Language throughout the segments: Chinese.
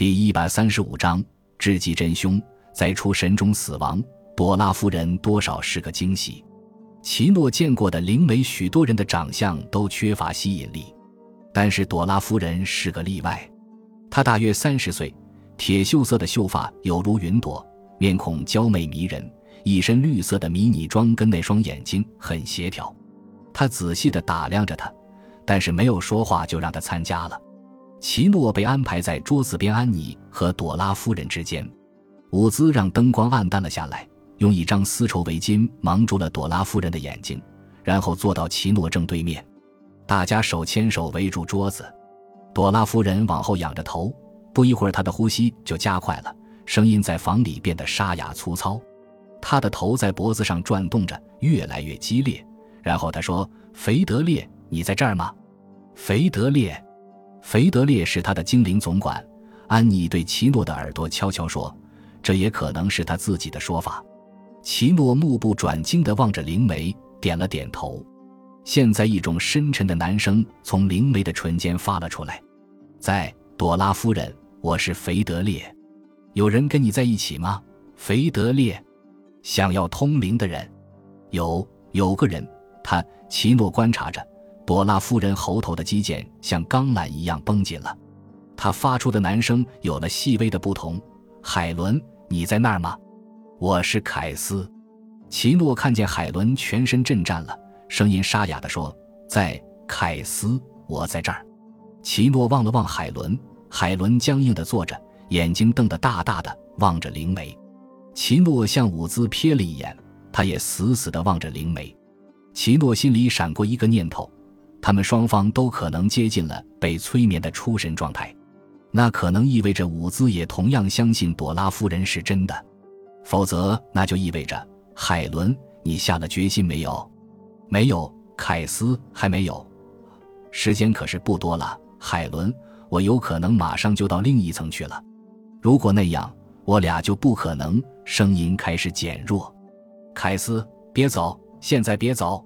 第一百三十五章，知己真凶在出神中死亡。朵拉夫人多少是个惊喜。奇诺见过的灵媒，许多人的长相都缺乏吸引力，但是朵拉夫人是个例外。她大约三十岁，铁锈色的秀发有如云朵，面孔娇媚迷人，一身绿色的迷你装跟那双眼睛很协调。他仔细地打量着她，但是没有说话，就让她参加了。奇诺被安排在桌子边，安妮和朵拉夫人之间。伍兹让灯光暗淡了下来，用一张丝绸围巾蒙住了朵拉夫人的眼睛，然后坐到奇诺正对面。大家手牵手围住桌子。朵拉夫人往后仰着头，不一会儿，她的呼吸就加快了，声音在房里变得沙哑粗糙。她的头在脖子上转动着，越来越激烈。然后她说：“肥德烈，你在这儿吗？”肥德烈。肥德烈是他的精灵总管，安妮对奇诺的耳朵悄悄说：“这也可能是他自己的说法。”奇诺目不转睛地望着灵媒，点了点头。现在，一种深沉的男声从灵媒的唇间发了出来：“在朵拉夫人，我是肥德烈。有人跟你在一起吗？”肥德烈，想要通灵的人，有有个人。他奇诺观察着。朵拉夫人喉头的肌腱像钢缆一样绷紧了，她发出的男声有了细微的不同。海伦，你在那儿吗？我是凯斯。奇诺看见海伦全身震颤了，声音沙哑地说：“在，凯斯，我在这儿。”奇诺望了望海伦，海伦僵硬地坐着，眼睛瞪得大大的，望着灵媒。奇诺向伍兹瞥了一眼，他也死死地望着灵媒。奇诺心里闪过一个念头。他们双方都可能接近了被催眠的出神状态，那可能意味着伍兹也同样相信朵拉夫人是真的，否则那就意味着海伦，你下了决心没有？没有，凯斯还没有。时间可是不多了，海伦，我有可能马上就到另一层去了。如果那样，我俩就不可能。声音开始减弱。凯斯，别走，现在别走。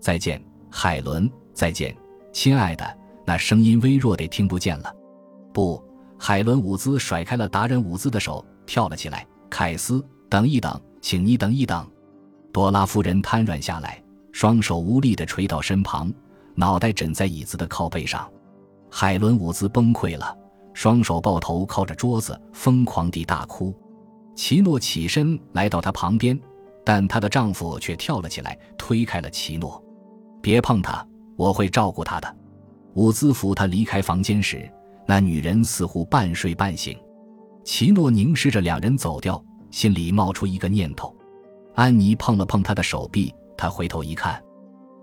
再见，海伦。再见，亲爱的。那声音微弱的听不见了。不，海伦·伍兹甩开了达人伍兹的手，跳了起来。凯斯，等一等，请你等一等。多拉夫人瘫软下来，双手无力地垂到身旁，脑袋枕在椅子的靠背上。海伦·伍兹崩溃了，双手抱头靠着桌子，疯狂地大哭。奇诺起身来到她旁边，但她的丈夫却跳了起来，推开了奇诺。别碰她。我会照顾她的。伍兹扶他离开房间时，那女人似乎半睡半醒。奇诺凝视着两人走掉，心里冒出一个念头。安妮碰了碰他的手臂，他回头一看，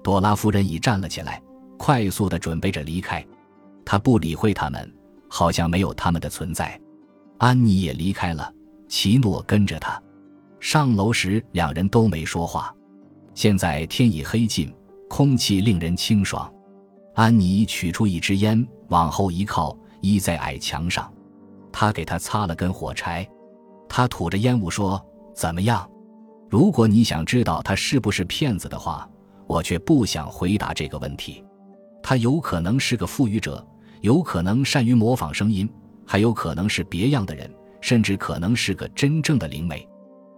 朵拉夫人已站了起来，快速的准备着离开。他不理会他们，好像没有他们的存在。安妮也离开了，奇诺跟着他。上楼时，两人都没说话。现在天已黑尽。空气令人清爽，安妮取出一支烟，往后一靠，依在矮墙上。他给她擦了根火柴，他吐着烟雾说：“怎么样？如果你想知道他是不是骗子的话，我却不想回答这个问题。他有可能是个富裕者，有可能善于模仿声音，还有可能是别样的人，甚至可能是个真正的灵媒。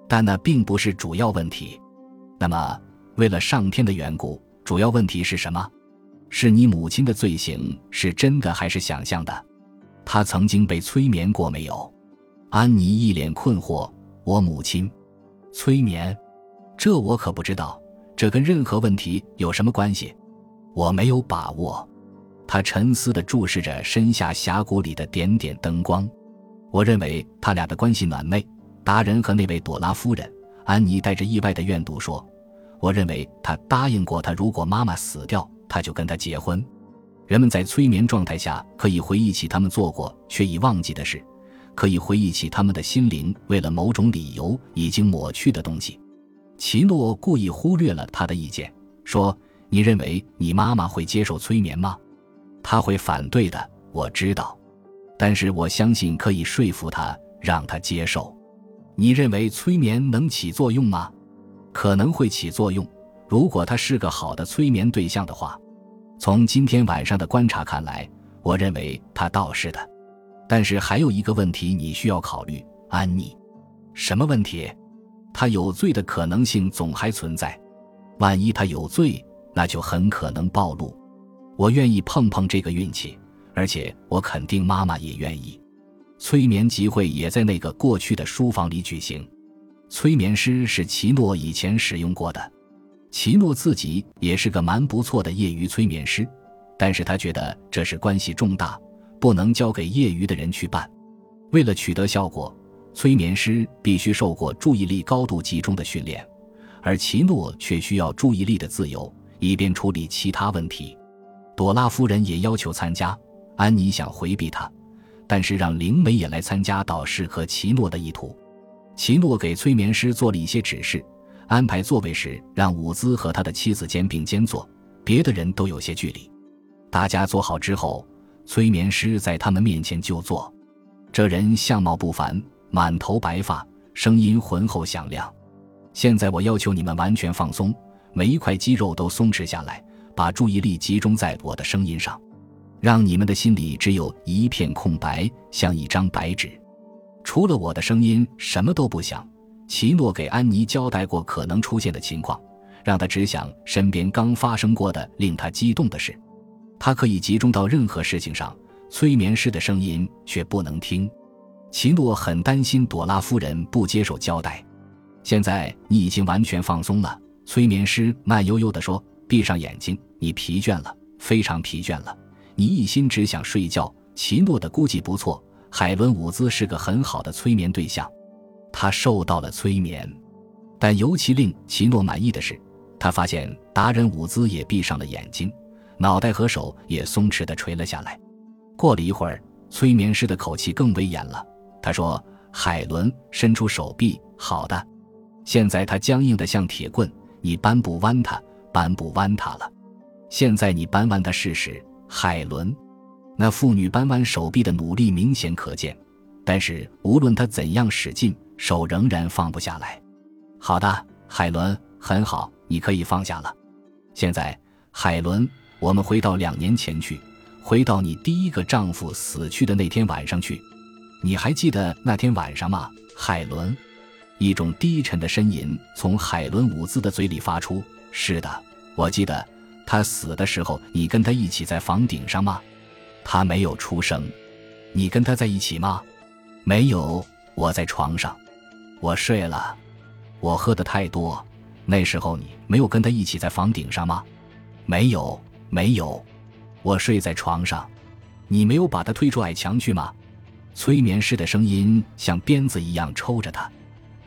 但那并不是主要问题。那么，为了上天的缘故。”主要问题是什么？是你母亲的罪行是真的还是想象的？她曾经被催眠过没有？安妮一脸困惑。我母亲，催眠？这我可不知道。这跟任何问题有什么关系？我没有把握。他沉思地注视着身下峡谷里的点点灯光。我认为他俩的关系暖昧。达人和那位朵拉夫人。安妮带着意外的怨毒说。我认为他答应过他，如果妈妈死掉，他就跟他结婚。人们在催眠状态下可以回忆起他们做过却已忘记的事，可以回忆起他们的心灵为了某种理由已经抹去的东西。奇诺故意忽略了他的意见，说：“你认为你妈妈会接受催眠吗？他会反对的，我知道。但是我相信可以说服他，让他接受。你认为催眠能起作用吗？”可能会起作用，如果他是个好的催眠对象的话。从今天晚上的观察看来，我认为他倒是的。但是还有一个问题你需要考虑，安妮。什么问题？他有罪的可能性总还存在。万一他有罪，那就很可能暴露。我愿意碰碰这个运气，而且我肯定妈妈也愿意。催眠集会也在那个过去的书房里举行。催眠师是奇诺以前使用过的。奇诺自己也是个蛮不错的业余催眠师，但是他觉得这是关系重大，不能交给业余的人去办。为了取得效果，催眠师必须受过注意力高度集中的训练，而奇诺却需要注意力的自由，以便处理其他问题。朵拉夫人也要求参加，安妮想回避他，但是让灵媒也来参加倒是和奇诺的意图。奇诺给催眠师做了一些指示。安排座位时，让伍兹和他的妻子肩并肩坐，别的人都有些距离。大家坐好之后，催眠师在他们面前就坐。这人相貌不凡，满头白发，声音浑厚响亮。现在我要求你们完全放松，每一块肌肉都松弛下来，把注意力集中在我的声音上，让你们的心里只有一片空白，像一张白纸，除了我的声音，什么都不想。奇诺给安妮交代过可能出现的情况，让她只想身边刚发生过的令她激动的事。她可以集中到任何事情上，催眠师的声音却不能听。奇诺很担心朵拉夫人不接受交代。现在你已经完全放松了，催眠师慢悠悠地说：“闭上眼睛，你疲倦了，非常疲倦了。你一心只想睡觉。”奇诺的估计不错，海伦·伍兹是个很好的催眠对象。他受到了催眠，但尤其令奇诺满意的是，他发现达人伍兹也闭上了眼睛，脑袋和手也松弛地垂了下来。过了一会儿，催眠师的口气更威严了。他说：“海伦，伸出手臂。好的，现在他僵硬的像铁棍，你扳不弯他，扳不弯他了。现在你扳弯他试试。”海伦，那妇女扳弯手臂的努力明显可见，但是无论她怎样使劲。手仍然放不下来。好的，海伦，很好，你可以放下了。现在，海伦，我们回到两年前去，回到你第一个丈夫死去的那天晚上去。你还记得那天晚上吗，海伦？一种低沉的呻吟从海伦伍兹的嘴里发出。是的，我记得他死的时候，你跟他一起在房顶上吗？他没有出声。你跟他在一起吗？没有，我在床上。我睡了，我喝的太多。那时候你没有跟他一起在房顶上吗？没有，没有。我睡在床上，你没有把他推出矮墙去吗？催眠师的声音像鞭子一样抽着他。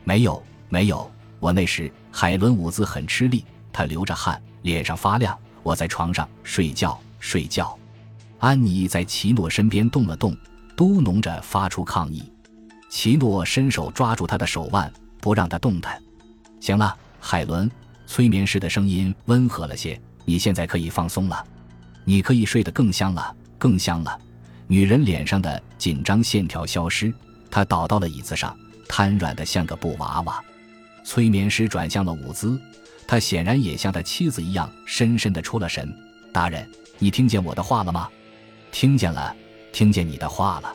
没有，没有。我那时海伦伍兹很吃力，他流着汗，脸上发亮。我在床上睡觉，睡觉。安妮在奇诺身边动了动，嘟哝着发出抗议。奇诺伸手抓住她的手腕，不让她动弹。行了，海伦，催眠师的声音温和了些。你现在可以放松了，你可以睡得更香了，更香了。女人脸上的紧张线条消失，她倒到了椅子上，瘫软的像个布娃娃。催眠师转向了伍兹，他显然也像他妻子一样深深的出了神。大人，你听见我的话了吗？听见了，听见你的话了。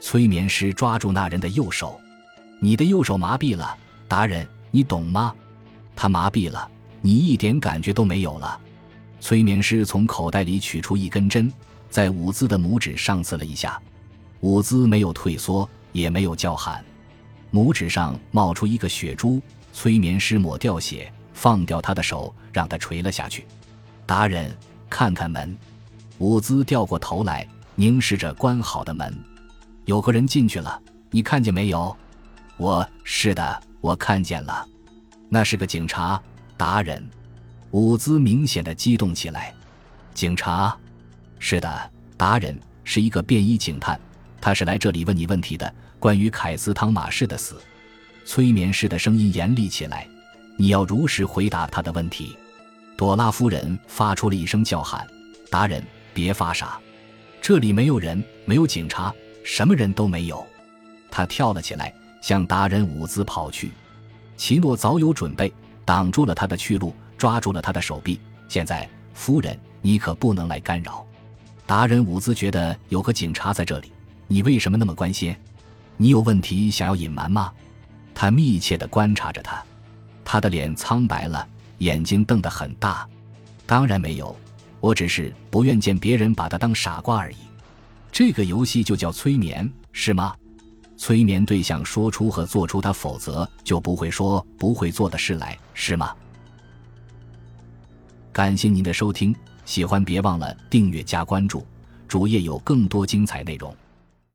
催眠师抓住那人的右手，你的右手麻痹了，达人，你懂吗？他麻痹了，你一点感觉都没有了。催眠师从口袋里取出一根针，在伍兹的拇指上刺了一下，伍兹没有退缩，也没有叫喊，拇指上冒出一个血珠。催眠师抹掉血，放掉他的手，让他垂了下去。达人，看看门。伍兹掉过头来，凝视着关好的门。有个人进去了，你看见没有？我是的，我看见了，那是个警察达人。伍兹明显的激动起来。警察，是的，达人是一个便衣警探，他是来这里问你问题的，关于凯斯汤马士的死。催眠师的声音严厉起来，你要如实回答他的问题。朵拉夫人发出了一声叫喊：“达人，别发傻，这里没有人，没有警察。”什么人都没有，他跳了起来，向达人伍兹跑去。奇诺早有准备，挡住了他的去路，抓住了他的手臂。现在，夫人，你可不能来干扰。达人伍兹觉得有个警察在这里，你为什么那么关心？你有问题想要隐瞒吗？他密切地观察着他，他的脸苍白了，眼睛瞪得很大。当然没有，我只是不愿见别人把他当傻瓜而已。这个游戏就叫催眠，是吗？催眠对象说出和做出他否则就不会说不会做的事来，是吗？感谢您的收听，喜欢别忘了订阅加关注，主页有更多精彩内容。